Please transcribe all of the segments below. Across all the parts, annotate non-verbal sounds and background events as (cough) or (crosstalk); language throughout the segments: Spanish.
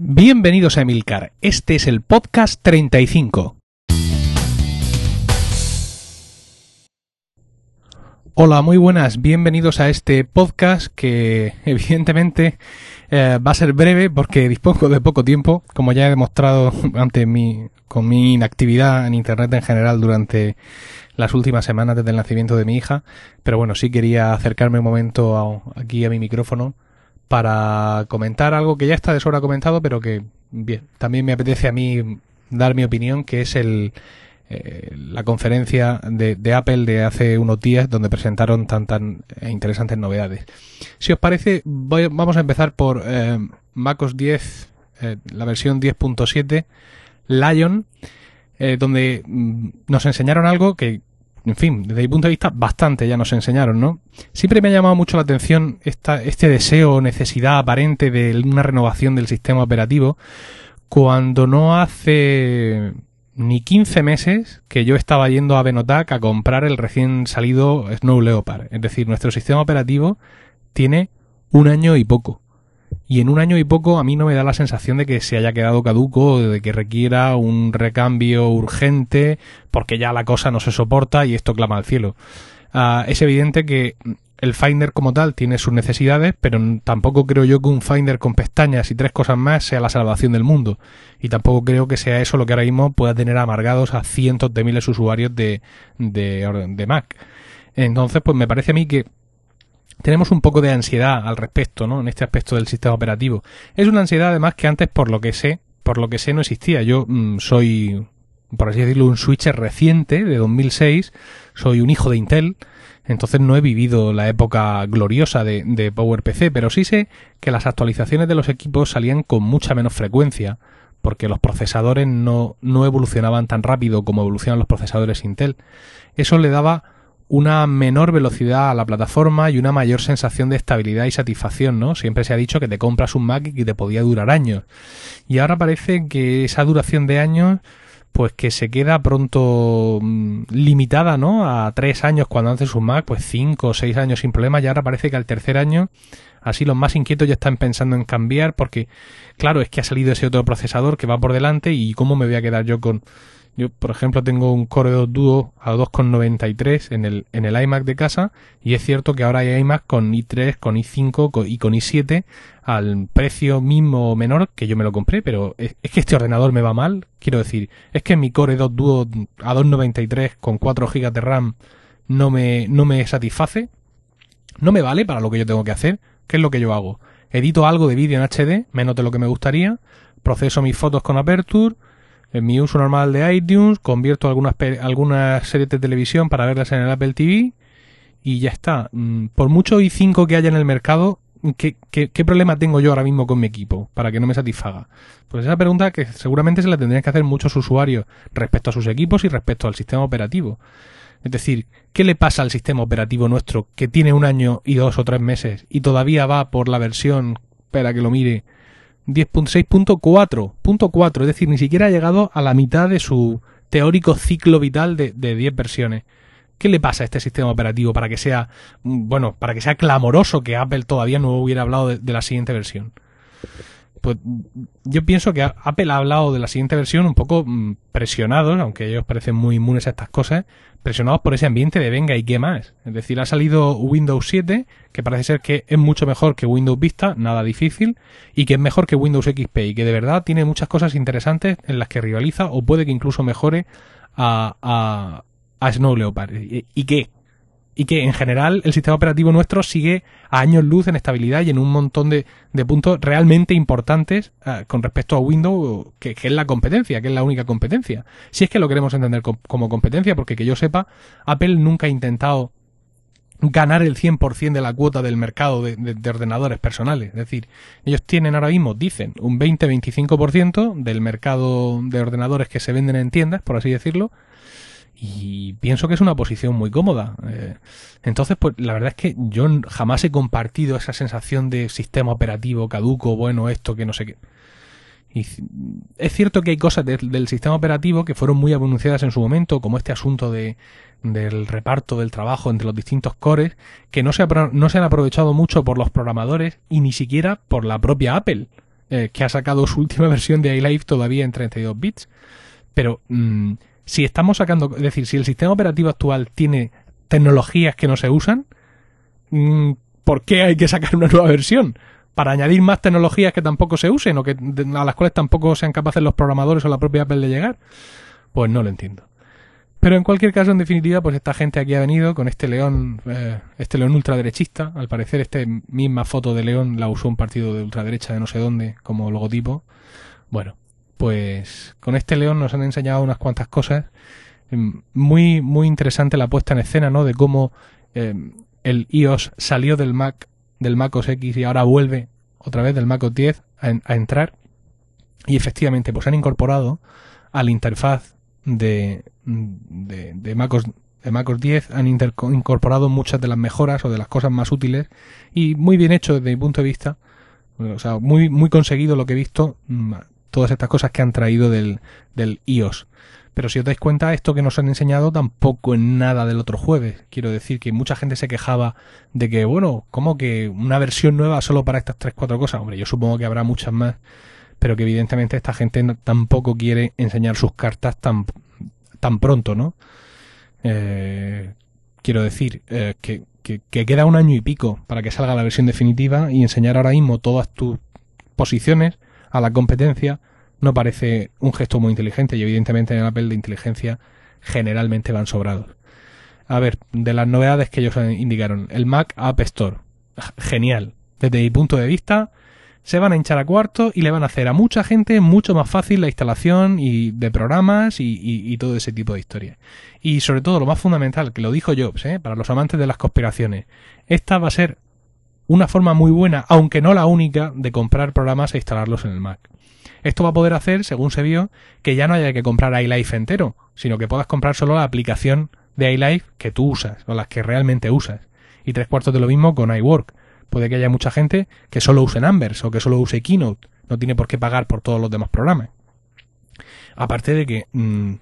Bienvenidos a Emilcar, este es el podcast 35. Hola, muy buenas, bienvenidos a este podcast que (laughs) evidentemente eh, va a ser breve porque dispongo de poco tiempo, como ya he demostrado ante mi, con mi inactividad en Internet en general durante las últimas semanas desde el nacimiento de mi hija, pero bueno, sí quería acercarme un momento aquí a mi micrófono para comentar algo que ya está de sobra comentado, pero que bien, también me apetece a mí dar mi opinión, que es el eh, la conferencia de, de Apple de hace unos días donde presentaron tan tan interesantes novedades. Si os parece, voy- vamos a empezar por eh, MacOS 10, eh, la versión 10.7 Lion, donde mm, nos enseñaron algo que, en fin, desde mi punto de vista, bastante ya nos enseñaron, ¿no? Siempre me ha llamado mucho la atención esta, este deseo o necesidad aparente de una renovación del sistema operativo cuando no hace ni 15 meses que yo estaba yendo a Benotac a comprar el recién salido Snow Leopard. Es decir, nuestro sistema operativo tiene un año y poco. Y en un año y poco a mí no me da la sensación de que se haya quedado caduco, de que requiera un recambio urgente, porque ya la cosa no se soporta y esto clama al cielo. Ah, es evidente que el Finder como tal tiene sus necesidades, pero tampoco creo yo que un Finder con pestañas y tres cosas más sea la salvación del mundo. Y tampoco creo que sea eso lo que ahora mismo pueda tener amargados a cientos de miles de usuarios de, de, de Mac. Entonces, pues me parece a mí que tenemos un poco de ansiedad al respecto, ¿no? En este aspecto del sistema operativo. Es una ansiedad además que antes, por lo que sé, por lo que sé no existía. Yo mm, soy, por así decirlo, un switcher reciente de 2006. Soy un hijo de Intel. Entonces no he vivido la época gloriosa de, de PowerPC, pero sí sé que las actualizaciones de los equipos salían con mucha menos frecuencia, porque los procesadores no, no evolucionaban tan rápido como evolucionan los procesadores Intel. Eso le daba una menor velocidad a la plataforma y una mayor sensación de estabilidad y satisfacción, ¿no? Siempre se ha dicho que te compras un Mac y que te podía durar años. Y ahora parece que esa duración de años, pues que se queda pronto mm, limitada, ¿no? A tres años cuando haces un Mac, pues cinco o seis años sin problema. Y ahora parece que al tercer año, así los más inquietos ya están pensando en cambiar porque, claro, es que ha salido ese otro procesador que va por delante y cómo me voy a quedar yo con yo, por ejemplo, tengo un Core 2 Duo a 2,93 en el, en el iMac de casa y es cierto que ahora hay iMac con i3, con i5 co- y con i7 al precio mismo o menor que yo me lo compré, pero es, es que este ordenador me va mal. Quiero decir, es que mi Core 2 Duo a 2,93 con 4 GB de RAM no me, no me satisface. No me vale para lo que yo tengo que hacer. ¿Qué es lo que yo hago? Edito algo de vídeo en HD, menos de lo que me gustaría, proceso mis fotos con Aperture, en mi uso normal de iTunes, convierto algunas, algunas series de televisión para verlas en el Apple TV y ya está. Mm, Por mucho i5 que haya en el mercado, ¿qué, qué, qué problema tengo yo ahora mismo con mi equipo para que no me satisfaga? Pues esa pregunta que seguramente se la tendrían que hacer muchos usuarios respecto a sus equipos y respecto al sistema operativo. Es decir, ¿qué le pasa al sistema operativo nuestro que tiene un año y dos o tres meses y todavía va por la versión, espera que lo mire, 10.6.4, punto 4, es decir, ni siquiera ha llegado a la mitad de su teórico ciclo vital de, de 10 versiones. ¿Qué le pasa a este sistema operativo para que sea, mm, bueno, para que sea clamoroso que Apple todavía no hubiera hablado de, de la siguiente versión? Pues mm, yo pienso que Apple ha hablado de la siguiente versión un poco mm, presionados, aunque ellos parecen muy inmunes a estas cosas, presionados por ese ambiente de venga y qué más. Es decir, ha salido Windows 7, que parece ser que es mucho mejor que Windows Vista, nada difícil, y que es mejor que Windows XP, y que de verdad tiene muchas cosas interesantes en las que rivaliza o puede que incluso mejore a, a, a Snow Leopard. ¿Y, y qué? Y que en general el sistema operativo nuestro sigue a años luz en estabilidad y en un montón de, puntos realmente importantes eh, con respecto a Windows, que, es la competencia, que es la única competencia. Si es que lo queremos entender co- como competencia, porque que yo sepa, Apple nunca ha intentado ganar el 100% de la cuota del mercado de ordenadores personales. Es decir, ellos tienen ahora mismo, dicen, un 20-25% del mercado de ordenadores que se venden en tiendas, por así decirlo, y pienso que es una posición muy cómoda. Eh, entonces, pues la verdad es que yo jamás he compartido esa sensación de sistema operativo caduco, bueno, esto, que no sé qué. Y es cierto que hay cosas de- del sistema operativo que fueron muy anunciadas en su momento, como este asunto de, del reparto del trabajo entre los distintos cores, que no se, no se han aprovechado mucho por los programadores y ni siquiera por la propia Apple. eh, que ha sacado su (laughs) última versión de iLife todavía en 32 bits. Pero mm, si estamos sacando, es decir, si el sistema operativo actual tiene tecnologías que no se usan, mm, ¿por qué hay que sacar una nueva versión? ¿Para añadir más tecnologías que tampoco se usen o que a las cuales tampoco sean capaces los programadores o la propia Apple de llegar? Pues no lo entiendo. Pero en cualquier caso, en definitiva, pues esta gente aquí ha venido con este león, eh, este león ultraderechista. Al parecer, esta misma foto de león la usó un partido de ultraderecha de no sé dónde como logotipo. Bueno, pues con este león nos han enseñado unas cuantas cosas. Mm, muy, muy interesante la puesta en escena, ¿no? De cómo eh, el iOS salió del Mac, del Mac OS X y ahora vuelve otra vez del Mac OS 10 a, entrar. Y efectivamente, pues han incorporado a la interfaz de, de, de MacOS de MacOS 10 han incorporado muchas de las mejoras o de las cosas más útiles y muy bien hecho desde mi punto de vista. O sea, muy, muy conseguido lo que he visto, mm, todas estas cosas que han traído del, del iOS. Pero si os dais cuenta, esto que nos han enseñado tampoco en nada del otro jueves. Quiero decir que mucha gente se quejaba de que, bueno, como que una versión nueva solo para estas tres, cuatro cosas. Hombre, yo supongo que habrá muchas más, pero que evidentemente esta gente tampoco quiere enseñar sus cartas tan, tan pronto, ¿no? Eh, quiero decir eh, que, que queda un año y pico para que salga la versión definitiva y enseñar ahora mismo todas tus posiciones a la competencia no parece un gesto muy inteligente y evidentemente en el Apple de inteligencia generalmente van sobrados. A ver, de las novedades que ellos indicaron, el Mac App Store. Genial. Desde mi punto de vista, se van a hinchar a cuarto y le van a hacer a mucha gente mucho más fácil la instalación y de programas y, todo ese tipo de historias. Y sobre todo lo más fundamental, que lo dijo Jobs, ¿eh? para los amantes de las conspiraciones, esta va a ser una forma muy buena, aunque no la única, de comprar programas e instalarlos en el Mac. Esto va a poder hacer, según se vio, que ya no haya que comprar iLife entero, sino que puedas comprar solo la aplicación de iLife que tú usas, o las que realmente usas. Y tres cuartos de lo mismo con iWork. Puede que haya mucha gente que solo use Numbers o que solo use Keynote. No tiene por qué pagar por todos los demás programas. Aparte de que, mm,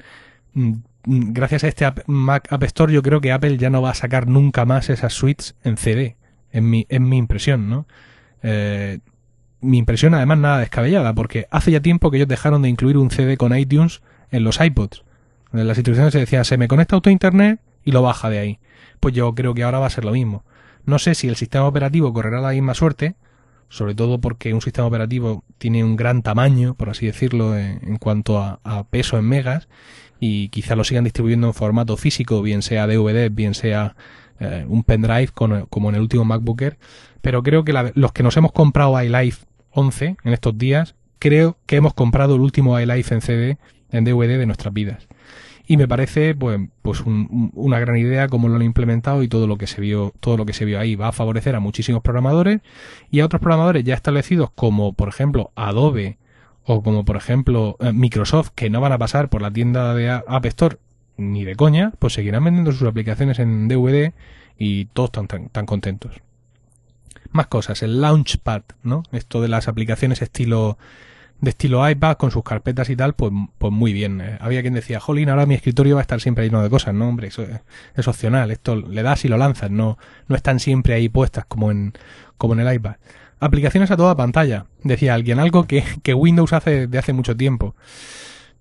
mm, gracias a este Mac App Store, yo creo que Apple ya no va a sacar nunca más esas suites en CD. En mi, en mi impresión, ¿no? Eh, mi impresión además nada descabellada, porque hace ya tiempo que ellos dejaron de incluir un CD con iTunes en los iPods. En las instrucciones se decía, se me conecta auto internet y lo baja de ahí. Pues yo creo que ahora va a ser lo mismo. No sé si el sistema operativo correrá la misma suerte, sobre todo porque un sistema operativo tiene un gran tamaño, por así decirlo, en, cuanto a, peso en megas, y quizá lo sigan distribuyendo en formato físico, bien sea DVD, bien sea eh, un pendrive, como en el último MacBooker, pero creo que los que nos hemos comprado iLife 11 en estos días, creo que hemos comprado el último iLife en CD, en DVD de nuestras vidas. Y me parece pues, pues una gran idea cómo lo han implementado y todo lo que se vio, todo lo que se vio ahí va a favorecer a muchísimos programadores y a otros programadores ya establecidos como por ejemplo Adobe o como por ejemplo eh, Microsoft que no van a pasar por la tienda de App Store ni de coña, pues seguirán vendiendo sus aplicaciones en DVD y todos están tan contentos. Más cosas, el Launchpad, ¿no? Esto de las aplicaciones estilo de estilo iPad con sus carpetas y tal, pues, pues muy bien. Eh, había quien decía, jolín, ahora mi escritorio va a estar siempre lleno de cosas, no, hombre, eso es, opcional, esto le das y lo lanzas, no, no están siempre ahí puestas como en, como en el iPad. Aplicaciones a toda pantalla, decía alguien, algo que, que Windows hace de hace mucho tiempo.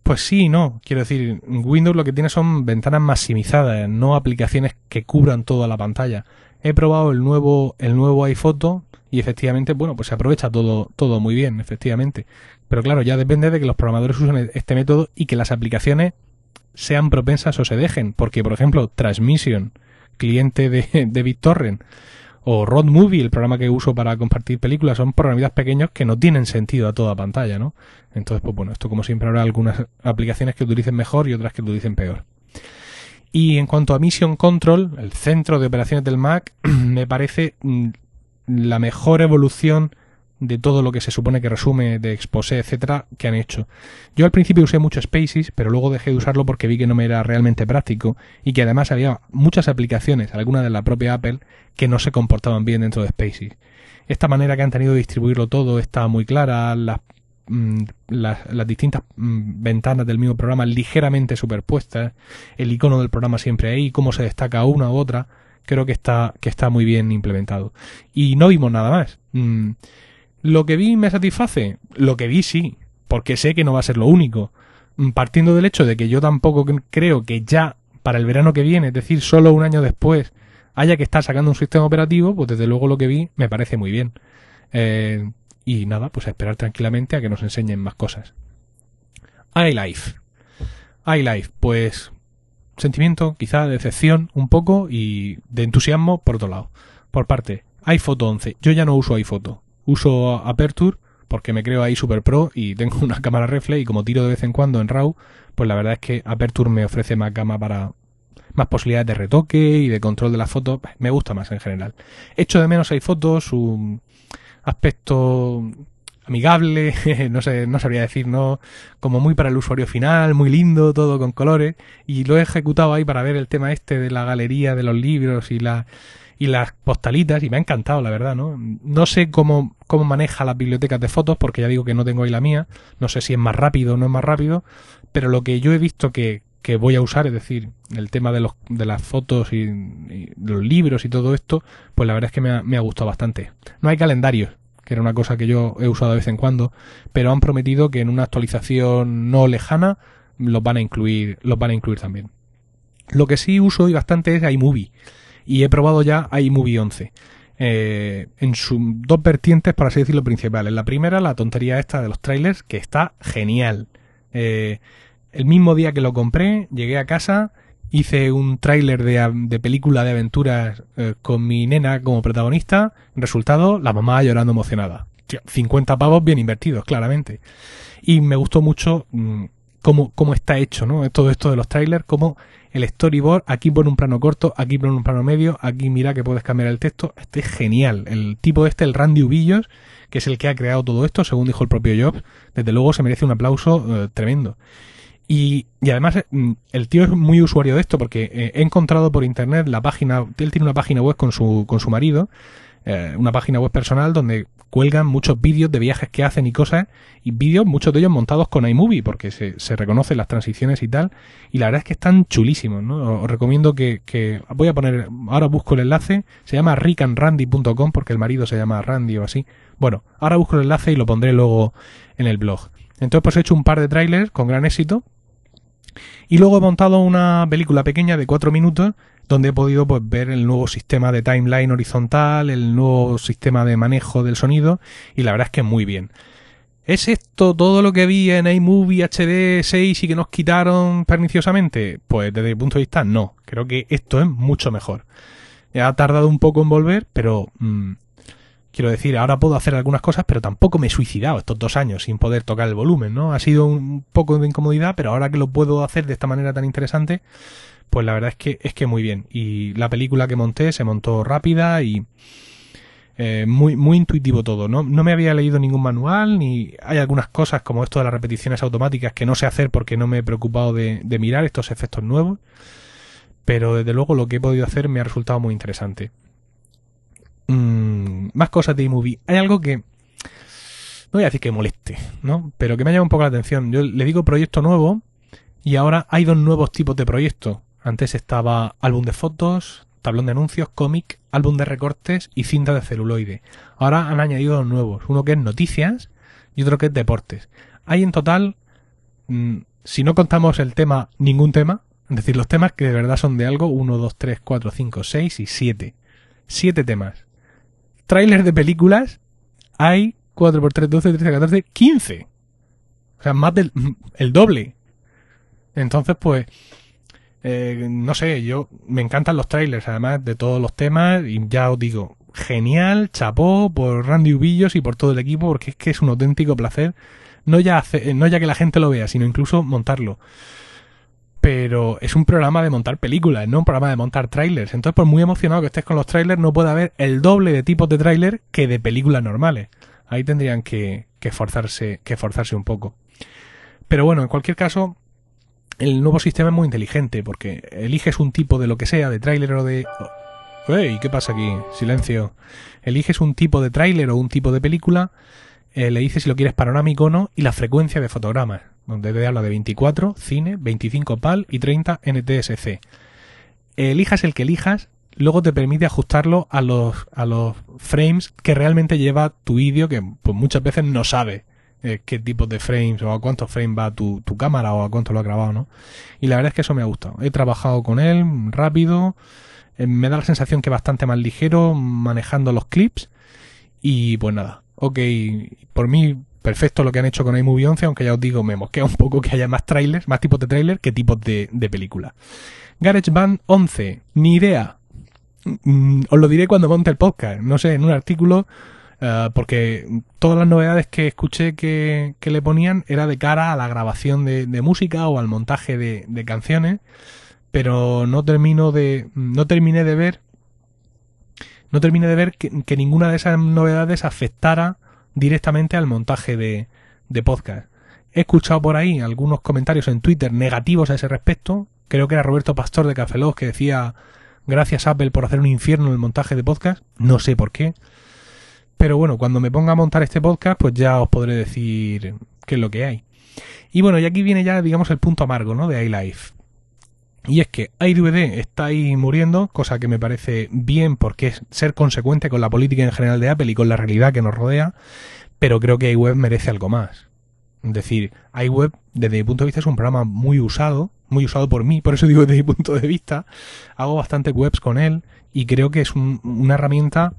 Pues sí, no, quiero decir, Windows lo que tiene son ventanas maximizadas, no aplicaciones que cubran toda la pantalla he probado el nuevo, el nuevo iPhoto y efectivamente, bueno, pues se aprovecha todo, todo muy bien, efectivamente. Pero claro, ya depende de que los programadores usen este método y que las aplicaciones sean propensas o se dejen. Porque, por ejemplo, Transmission, cliente de, de BitTorrent, o Rod Movie, el programa que uso para compartir películas, son programitas pequeños que no tienen sentido a toda pantalla, ¿no? Entonces, pues bueno, esto como siempre habrá algunas aplicaciones que utilicen mejor y otras que utilicen peor. Y en cuanto a Mission Control, el centro de operaciones del Mac, (clears throat) me parece mm, la mejor evolución de todo lo que se supone que resume de Exposé, etcétera, que han hecho. Yo al principio usé mucho Spaces, pero luego dejé de usarlo porque vi que no me era realmente práctico y que además había muchas aplicaciones, algunas de la propia Apple, que no se comportaban bien dentro de Spaces. Esta manera que han tenido de distribuirlo todo está muy clara, las Mm, las, distintas mm, ventanas del mismo programa ligeramente superpuestas, el icono del programa siempre ahí, cómo se destaca una u otra, creo que está, que está muy bien implementado. Y no vimos nada más. Mm, ¿Lo que vi me satisface? Lo que vi sí, porque sé que no va a ser lo único. Mm, Partiendo del hecho de que yo tampoco creo que ya para el verano que viene, es decir, solo un año después, haya que estar sacando un sistema operativo, pues desde luego lo que vi me parece muy bien. Eh, y nada, pues a esperar tranquilamente a que nos enseñen más cosas. iLife. iLife, pues sentimiento, quizá de decepción un poco y de entusiasmo por otro lado. Por parte, iPhoto 11. Yo ya no uso iPhoto. Uso Aperture porque me creo ahí super pro y tengo (laughs) una cámara reflex y como tiro de vez en cuando en RAW, pues la verdad es que Aperture me ofrece más gama para más posibilidades de retoque y de control de las fotos. Me gusta más en general. Echo de menos iPhoto, su aspecto amigable, (laughs) no sé, no sabría decir, no, como muy para el usuario final, muy lindo, todo con colores, y lo he ejecutado ahí para ver el tema este de la galería de los libros y la y las postalitas y me ha encantado, la verdad, ¿no? No sé cómo, cómo maneja las bibliotecas de fotos, porque ya digo que no tengo ahí la mía, no sé si es más rápido o no es más rápido, pero lo que yo he visto que, que voy a usar, es decir, el tema de, los, de las fotos y, los libros y todo esto, pues la verdad es que me ha, me ha gustado bastante. No hay calendarios, que era una cosa que yo he usado de vez en cuando, pero han prometido que en una actualización no lejana los van a incluir, los van a incluir también. Lo que sí uso y bastante es iMovie y he probado ya iMovie 11. Eh, en sus dos vertientes, por así decirlo, principales. La primera, la tontería esta de los trailers, que está genial. Eh, el mismo día que lo compré, llegué a casa, hice un tráiler de, de, película de aventuras eh, con mi nena como protagonista. Resultado, la mamá llorando emocionada. 50 pavos bien invertidos, claramente. Y me gustó mucho mmm, cómo, cómo está hecho, ¿no? Todo esto de los trailers, cómo el storyboard, aquí pone un plano corto, aquí pone un plano medio, aquí mira que puedes cambiar el texto. Este es genial. El tipo este, el Randy Ubillos, que es el que ha creado todo esto, según dijo el propio Jobs, desde luego se merece un aplauso eh, tremendo. Y, y, además el tío es muy usuario de esto porque eh, he encontrado por internet la página, él tiene una página web con su, con su marido, eh, una página web personal donde cuelgan muchos vídeos de viajes que hacen y cosas, y vídeos, muchos de ellos montados con iMovie, porque se, se reconocen las transiciones y tal, y la verdad es que están chulísimos, ¿no? Os recomiendo que, que voy a poner, ahora busco el enlace, se llama rickandrandy.com, porque el marido se llama Randy o así. Bueno, ahora busco el enlace y lo pondré luego en el blog. Entonces pues he hecho un par de trailers con gran éxito, y luego he montado una película pequeña de cuatro minutos donde he podido pues, ver el nuevo sistema de timeline horizontal, el nuevo sistema de manejo del sonido y la verdad es que muy bien. ¿Es esto todo lo que vi en iMovie HD 6 y que nos quitaron perniciosamente? Pues desde mi punto de vista no, creo que esto es mucho mejor. Ha tardado un poco en volver, pero mmm, quiero decir, ahora puedo hacer algunas cosas, pero tampoco me he suicidado estos dos años sin poder tocar el volumen, ¿no? Ha sido un poco de incomodidad, pero ahora que lo puedo hacer de esta manera tan interesante, pues la verdad es que es que muy bien. Y la película que monté se montó rápida y eh, muy, muy intuitivo todo. ¿no? no me había leído ningún manual, ni hay algunas cosas como esto de las repeticiones automáticas que no sé hacer porque no me he preocupado de, de mirar estos efectos nuevos. Pero desde luego lo que he podido hacer me ha resultado muy interesante. Mm, más cosas de iMovie. Hay algo que no voy a decir que moleste, ¿no? Pero que me ha llamado un poco la atención. Yo le digo proyecto nuevo y ahora hay dos nuevos tipos de proyectos. Antes estaba álbum de fotos, tablón de anuncios, cómic, álbum de recortes y cinta de celuloide. Ahora han añadido dos nuevos, uno que es noticias y otro que es deportes. Hay en total, mmm, si no contamos el tema, ningún tema, es decir, los temas que de verdad son de algo, 1, 2, 3, 4, 5, 6 y 7. 7 temas. Trailers de películas, hay 4 por 3, 12, 13, 14, 15. O sea, más del el doble. Entonces, pues, eh, no sé, yo me encantan los trailers, además de todos los temas, y ya os digo, genial, chapó por Randy Ubillos y por todo el equipo, porque es que es un auténtico placer, no ya, hace, no ya que la gente lo vea, sino incluso montarlo. Pero es un programa de montar películas, no un programa de montar trailers. Entonces, por muy emocionado que estés con los trailers, no puede haber el doble de tipos de trailer que de películas normales. Ahí tendrían que, que esforzarse, que esforzarse un poco. Pero bueno, en cualquier caso, el nuevo sistema es muy inteligente porque eliges un tipo de lo que sea, de tráiler o de... ¡Ey! ¿Qué pasa aquí? Silencio. Eliges un tipo de tráiler o un tipo de película, eh, le dices si lo quieres panorámico o no y la frecuencia de fotogramas, donde te habla de 24, cine, 25 PAL y 30 NTSC. Elijas el que elijas, luego te permite ajustarlo a los, a los frames que realmente lleva tu vídeo, que pues muchas veces no sabe eh, qué tipo de frames o a cuántos frames va tu, tu cámara o a cuánto lo ha grabado, ¿no? Y la verdad es que eso me ha gustado. He trabajado con él rápido, eh, me da la sensación que bastante más ligero manejando los clips y pues nada, ok, por mí perfecto lo que han hecho con iMovie 11, aunque ya os digo, me mosquea un poco que haya más trailers, más tipos de trailer que tipos de, de película. GarageBand 11, ni idea. Mm, os lo diré cuando monte el podcast, no sé, en un artículo eh, porque todas las novedades que escuché que, le ponían era de cara a la grabación de, música o al montaje de, canciones, pero no termino de, no terminé de ver, no terminé de ver que, ninguna de esas novedades afectara directamente al montaje de, de podcast. He escuchado por ahí algunos comentarios en Twitter negativos a ese respecto. Creo que era Roberto Pastor de Cafelós que decía gracias Apple por hacer un infierno en el montaje de podcast. No sé por qué. Pero bueno, cuando me ponga a montar este podcast, pues ya os podré decir qué es lo que hay. Y bueno, y aquí viene ya, digamos, el punto amargo, ¿no? De iLife. Y es que iDVD está ahí muriendo, cosa que me parece bien porque es ser consecuente con la política en general de Apple y con la realidad que nos rodea, pero creo que iWeb merece algo más. Es decir, iWeb, desde mi punto de vista, es un programa muy usado, muy usado por mí, por eso digo desde mi punto de vista. Hago bastantes webs con él y creo que es una herramienta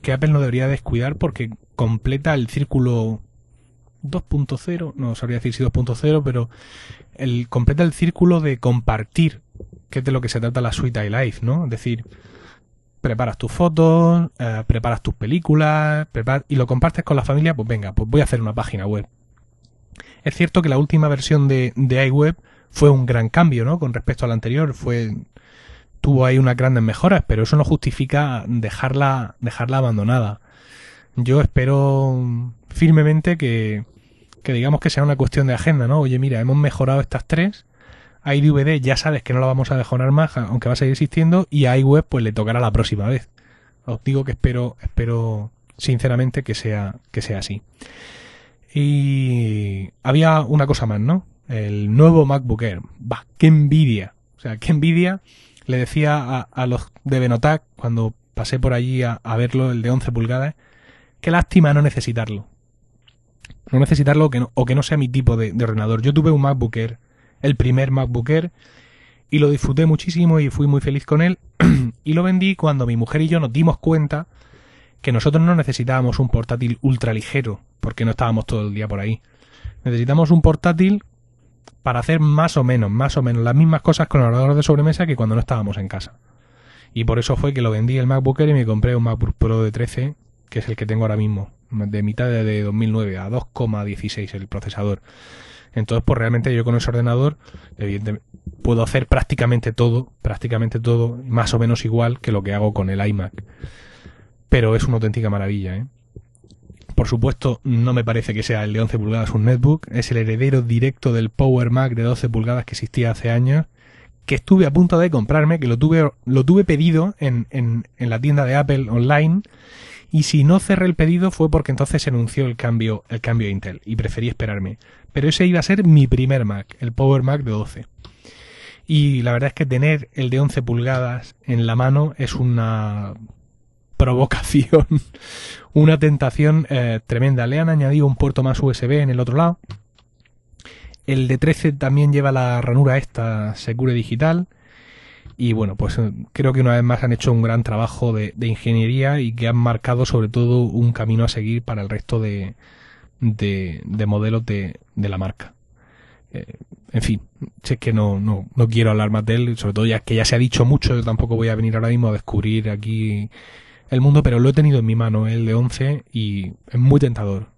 que Apple no debería descuidar porque completa el círculo 2.0, no sabría decir si 2.0, pero el, completa el círculo de compartir, que es de lo que se trata la suite iLife, ¿no? Es decir, preparas tus fotos, eh, preparas tus películas, y lo compartes con la familia, pues venga, pues voy a hacer una página web. Es cierto que la última versión de, de iWeb fue un gran cambio, ¿no? Con respecto a la anterior, fue tuvo ahí unas grandes mejoras, pero eso no justifica dejarla, dejarla abandonada. Yo espero firmemente que, que digamos que sea una cuestión de agenda, ¿no? Oye, mira, hemos mejorado estas tres, a iDVD ya sabes que no la vamos a mejorar más, aunque va a seguir existiendo, y a iWeb pues le tocará la próxima vez. Os digo que espero, espero sinceramente que sea, que sea así. Y había una cosa más, ¿no? El nuevo MacBook Air. Bah, qué envidia. O sea, qué envidia le decía a, los de Benotac, cuando pasé por allí a, verlo, el de 11 pulgadas, qué lástima no necesitarlo. No necesitarlo o que no, sea mi tipo de, ordenador. Yo tuve un MacBook Air, el primer MacBook Air, y lo disfruté muchísimo y fui muy feliz con él. (clears throat) y lo vendí cuando mi mujer y yo nos dimos cuenta que nosotros no necesitábamos un portátil ultra ligero, porque no estábamos todo el día por ahí. Necesitamos un portátil para hacer más o menos, más o menos las mismas cosas con el ordenador de sobremesa que cuando no estábamos en casa. Y por eso fue que lo vendí el MacBook Air y me compré un MacBook Pro de 13, que es el que tengo ahora mismo, de mitad de 2009 a 2,16 el procesador. Entonces, pues realmente yo con ese ordenador, evidentemente, puedo hacer prácticamente todo, prácticamente todo, más o menos igual que lo que hago con el iMac. Pero es una auténtica maravilla, ¿eh? Por supuesto, no me parece que sea el de 11 pulgadas un netbook, es el heredero directo del Power Mac de 12 pulgadas que existía hace años, que estuve a punto de comprarme, que lo tuve, lo tuve pedido en, en, en la tienda de Apple online, y si no cerré el pedido fue porque entonces se anunció el cambio, el cambio Intel, y preferí esperarme. Pero ese iba a ser mi primer Mac, el Power Mac de 12. Y la verdad es que tener el de 11 pulgadas en la mano es una provocación, (laughs) una tentación eh, tremenda. Le han añadido un puerto más USB en el otro lado. El de 13 también lleva la ranura esta Secure Digital. Y bueno, pues eh, creo que una vez más han hecho un gran trabajo de, ingeniería y que han marcado sobre todo un camino a seguir para el resto de, de, modelos de, de, la marca. Eh, en fin, sé que no, no, no quiero hablar más de él, sobre todo ya que ya se ha dicho mucho, yo tampoco voy a venir ahora mismo a descubrir aquí el mundo, pero lo he tenido en mi mano, el de 11, y es muy tentador.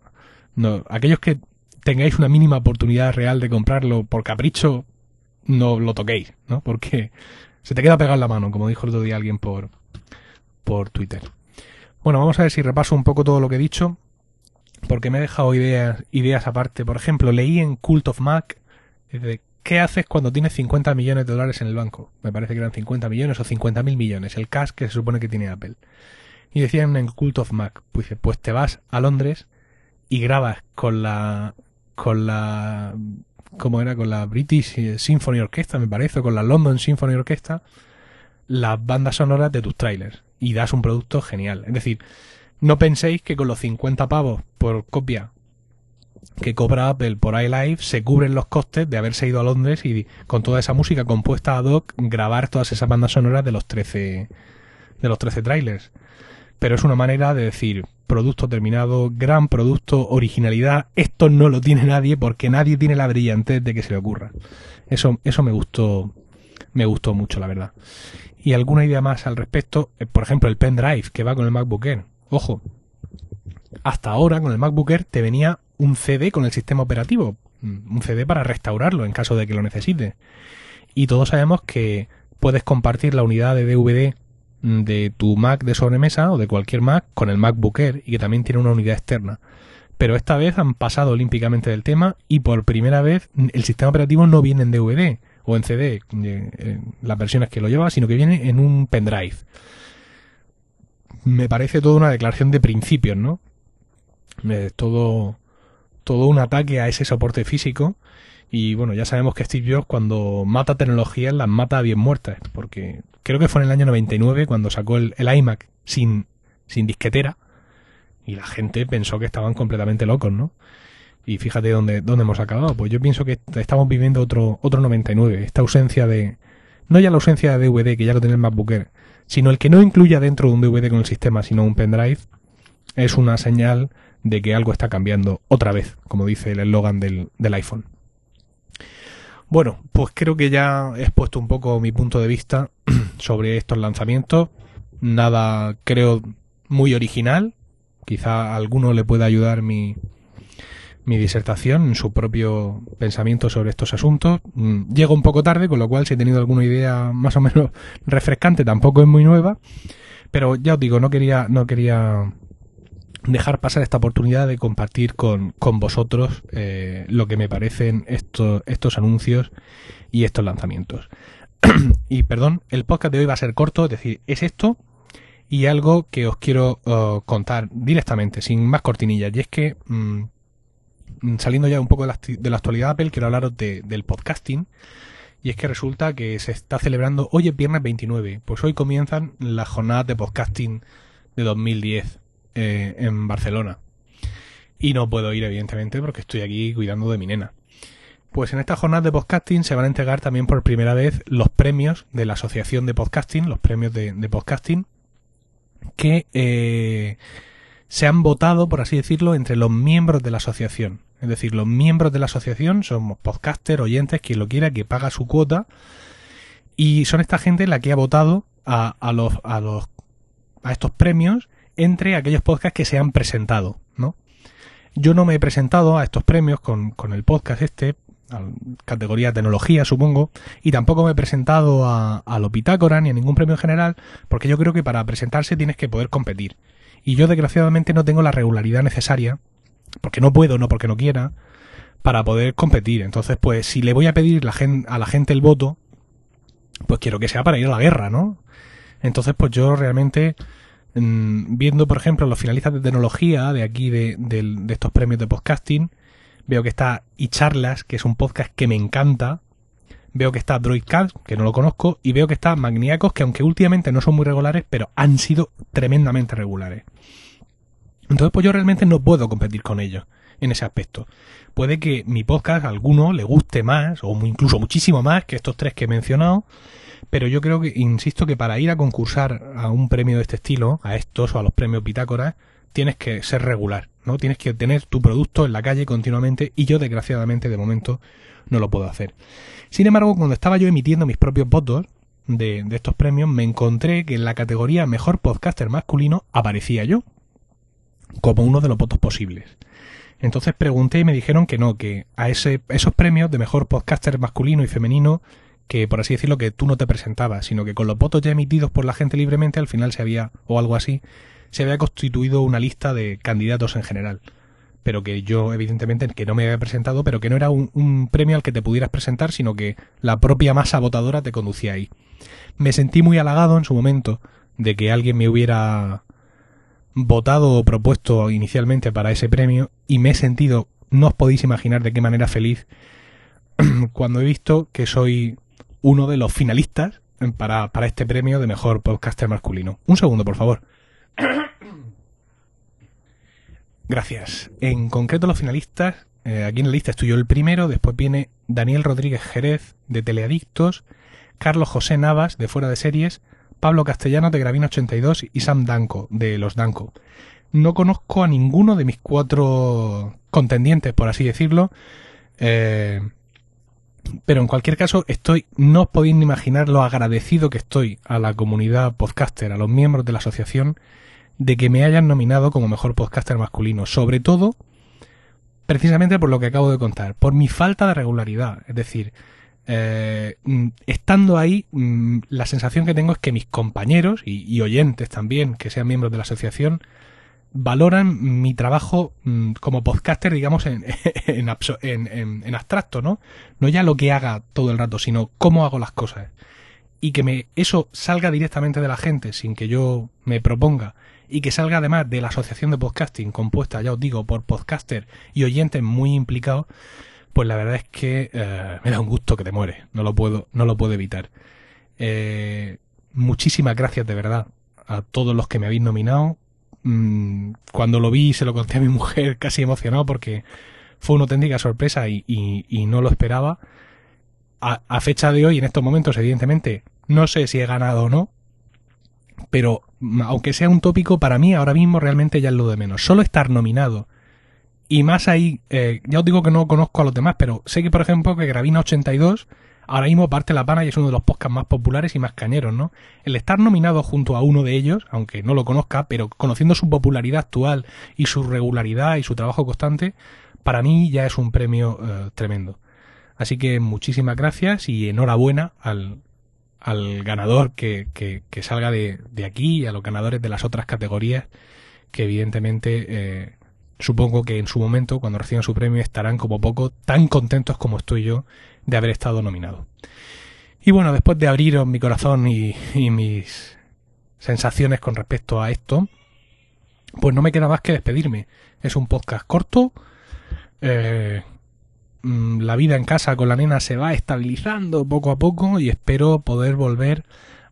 No, aquellos que tengáis una mínima oportunidad real de comprarlo por capricho, no lo toquéis, ¿no? Porque se te queda pegado en la mano, como dijo el otro día alguien por, por Twitter. Bueno, vamos a ver si repaso un poco todo lo que he dicho, porque me he dejado ideas, ideas aparte. Por ejemplo, leí en Cult of Mac ¿qué haces cuando tienes 50 millones de dólares en el banco? Me parece que eran 50 millones o 50 mil millones, el cash que se supone que tiene Apple. Y decían en Cult of Mac, pues, pues te vas a Londres y grabas con la con la ¿cómo era? con la British Symphony Orchestra, me parece, o con la London Symphony Orchestra las bandas sonoras de tus trailers y das un producto genial. Es decir, no penséis que con los 50 pavos por copia que cobra Apple por iLive se cubren los costes de haberse ido a Londres y con toda esa música compuesta ad hoc grabar todas esas bandas sonoras de los 13 de los 13 trailers. Pero es una manera de decir producto terminado, gran producto, originalidad, esto no lo tiene nadie porque nadie tiene la brillantez de que se le ocurra. Eso eso me gustó me gustó mucho, la verdad. Y alguna idea más al respecto, eh, por ejemplo, el pendrive que va con el MacBook Air. Ojo, hasta ahora con el MacBook Air te venía un CD con el sistema operativo, mm, un CD para restaurarlo en caso de que lo necesites. Y todos sabemos que puedes compartir la unidad de DVD de tu Mac de sobremesa o de cualquier Mac con el MacBook Air y que también tiene una unidad externa. Pero esta vez han pasado olímpicamente del tema y por primera vez el sistema operativo no viene en DVD o en CD, en las versiones que lo lleva, sino que viene en un pendrive. Me parece toda una declaración de principios, ¿no? todo todo un ataque a ese soporte físico. Y bueno, ya sabemos que Steve Jobs cuando mata tecnologías las mata bien muertas, porque creo que fue en el año 99 cuando sacó el, iMac sin, sin disquetera y la gente pensó que estaban completamente locos, ¿no? Y fíjate dónde, dónde hemos acabado. Pues yo pienso que estamos viviendo otro, otro 99, esta ausencia de... No ya la ausencia de DVD, que ya lo tiene el MacBook sino el que no incluya dentro de un DVD con el sistema, sino un pendrive, es una señal de que algo está cambiando otra vez, como dice el eslogan del, del iPhone. Bueno, pues creo que ya he expuesto un poco mi punto de vista (clears throat) sobre estos lanzamientos. Nada, creo, muy original. Quizá a alguno le pueda ayudar mi, mi disertación en su propio pensamiento sobre estos asuntos. Mm, llego un poco tarde, con lo cual si he tenido alguna idea más o menos (laughs) refrescante, tampoco es muy nueva. Pero ya os digo, no quería, no quería dejar pasar esta oportunidad de compartir con, con vosotros eh, lo que me parecen estos, estos anuncios y estos lanzamientos. (clears throat) y perdón, el podcast de hoy va a ser corto, es decir, es esto y algo que os quiero uh, contar directamente, sin más cortinillas, y es que mm, saliendo ya un poco de la, de la actualidad Apple, quiero hablaros de, del podcasting. Y es que resulta que se está celebrando, hoy es viernes 29, pues hoy comienzan las jornadas de podcasting de 2010. Eh, en Barcelona. Y no puedo ir, evidentemente, porque estoy aquí cuidando de mi nena. Pues en estas jornadas de podcasting se van a entregar también por primera vez los premios de la Asociación de Podcasting, los premios de, podcasting, que eh, se han votado, por así decirlo, entre los miembros de la asociación. Es decir, los miembros de la asociación somos podcaster, oyentes, quien lo quiera, que paga su cuota. Y son esta gente la que ha votado a, a los, a los, a estos premios entre aquellos podcasts que se han presentado, ¿no? Yo no me he presentado a estos premios con, con el podcast este, categoría tecnología, supongo, y tampoco me he presentado a, a lo Pitácora ni a ningún premio en general, porque yo creo que para presentarse tienes que poder competir. Y yo desgraciadamente no tengo la regularidad necesaria, porque no puedo, no porque no quiera, para poder competir. Entonces, pues, si le voy a pedir la a la gente el voto, pues quiero que sea para ir a la guerra, ¿no? Entonces, pues yo realmente viendo, por ejemplo, los finalistas de tecnología de aquí, de, estos premios de podcasting, veo que está iCharlas, que es un podcast que me encanta. Veo que está Droidcast, que no lo conozco, y veo que está Magniacos, que aunque últimamente no son muy regulares, pero han sido tremendamente regulares. Entonces, pues yo realmente no puedo competir con ellos en ese aspecto. Puede que mi podcast a alguno le guste más, o incluso muchísimo más que estos tres que he mencionado, pero yo creo que, insisto, que para ir a concursar a un premio de este estilo, a estos o a los premios Pitágoras, tienes que ser regular, ¿no? Tienes que tener tu producto en la calle continuamente y yo, desgraciadamente, de momento no lo puedo hacer. Sin embargo, cuando estaba yo emitiendo mis propios votos de, de estos premios, me encontré que en la categoría Mejor Podcaster Masculino aparecía yo como uno de los votos posibles. Entonces pregunté y me dijeron que no, que a ese, esos premios de mejor podcaster masculino y femenino que por así decirlo que tú no te presentabas, sino que con los votos ya emitidos por la gente libremente al final se había, o algo así, se había constituido una lista de candidatos en general. Pero que yo, evidentemente, que no me había presentado, pero que no era un, un premio al que te pudieras presentar, sino que la propia masa votadora te conducía ahí. Me sentí muy halagado en su momento de que alguien me hubiera votado o propuesto inicialmente para ese premio y me he sentido, no os podéis imaginar de qué manera feliz (clears throat) cuando he visto que soy uno de los finalistas para, para este premio de mejor podcaster masculino. Un segundo, por favor. (coughs) Gracias. En concreto, los finalistas, eh, aquí en la lista estoy yo el primero, después viene Daniel Rodríguez Jerez, de Teleadictos, Carlos José Navas, de Fuera de Series, Pablo Castellanos, de Gravina 82 y Sam Danco, de Los Danco. No conozco a ninguno de mis cuatro contendientes, por así decirlo. Eh, pero en cualquier caso, estoy, no os podéis ni imaginar lo agradecido que estoy a la comunidad podcaster, a los miembros de la asociación, de que me hayan nominado como mejor podcaster masculino. Sobre todo, precisamente por lo que acabo de contar, por mi falta de regularidad. Es decir, eh, mm, estando ahí, mm, la sensación que tengo es que mis compañeros y, oyentes también, que sean miembros de la asociación, valoran mi trabajo mm, como podcaster, digamos, (laughs) en, en, en, abstracto, ¿no? No ya lo que haga todo el rato, sino cómo hago las cosas. Y que me, eso salga directamente de la gente sin que yo me proponga y que salga además de la asociación de podcasting compuesta, ya os digo, por podcaster y oyentes muy implicados, pues la verdad es que eh, me da un gusto que te mueres, no lo puedo, no lo puedo evitar. Eh, muchísimas gracias de verdad a todos los que me habéis nominado. Mm, cuando lo vi se lo conté a mi (laughs) mujer casi emocionado porque fue una auténtica sorpresa y, y, no lo esperaba. A, fecha de hoy, en estos momentos, evidentemente, no sé si he ganado o no, pero aunque sea un tópico, para mí ahora mismo realmente ya es lo de menos. Solo estar nominado. Y más ahí, eh, ya os digo que no conozco a los demás, pero sé que, por ejemplo, que Gravina 82 ahora mismo parte la pana y es uno de los podcasts más populares y más cañeros, ¿no? El estar nominado junto a uno de ellos, aunque no lo conozca, pero conociendo su popularidad actual y su regularidad y su trabajo constante, para mí ya es un premio eh, tremendo. Así que muchísimas gracias y enhorabuena al, al ganador que, que, salga de, de, aquí y a los ganadores de las otras categorías que evidentemente eh, supongo que en su momento cuando reciban su premio estarán como poco tan contentos como estoy yo de haber estado nominado. Y bueno, después de abriros mi corazón y, y mis sensaciones con respecto a esto, pues no me queda más que despedirme. Es un podcast corto, eh, Mm, la vida en casa con la nena se va estabilizando poco a poco y espero poder volver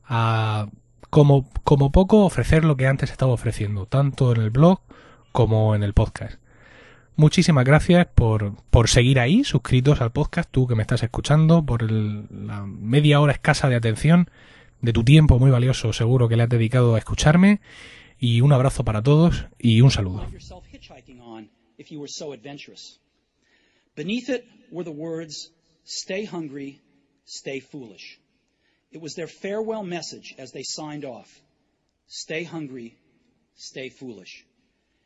a como, como poco ofrecer lo que antes estaba ofreciendo, tanto en el blog como en el podcast. Muchísimas gracias por, por seguir ahí, suscritos al podcast, tú que me estás escuchando, por la media hora escasa de atención, de tu tiempo muy valioso seguro que le has dedicado a escucharme, y un abrazo para todos y un saludo. Beneath it were the words, Stay hungry, stay foolish. It was their farewell message as they signed off. Stay hungry, stay foolish.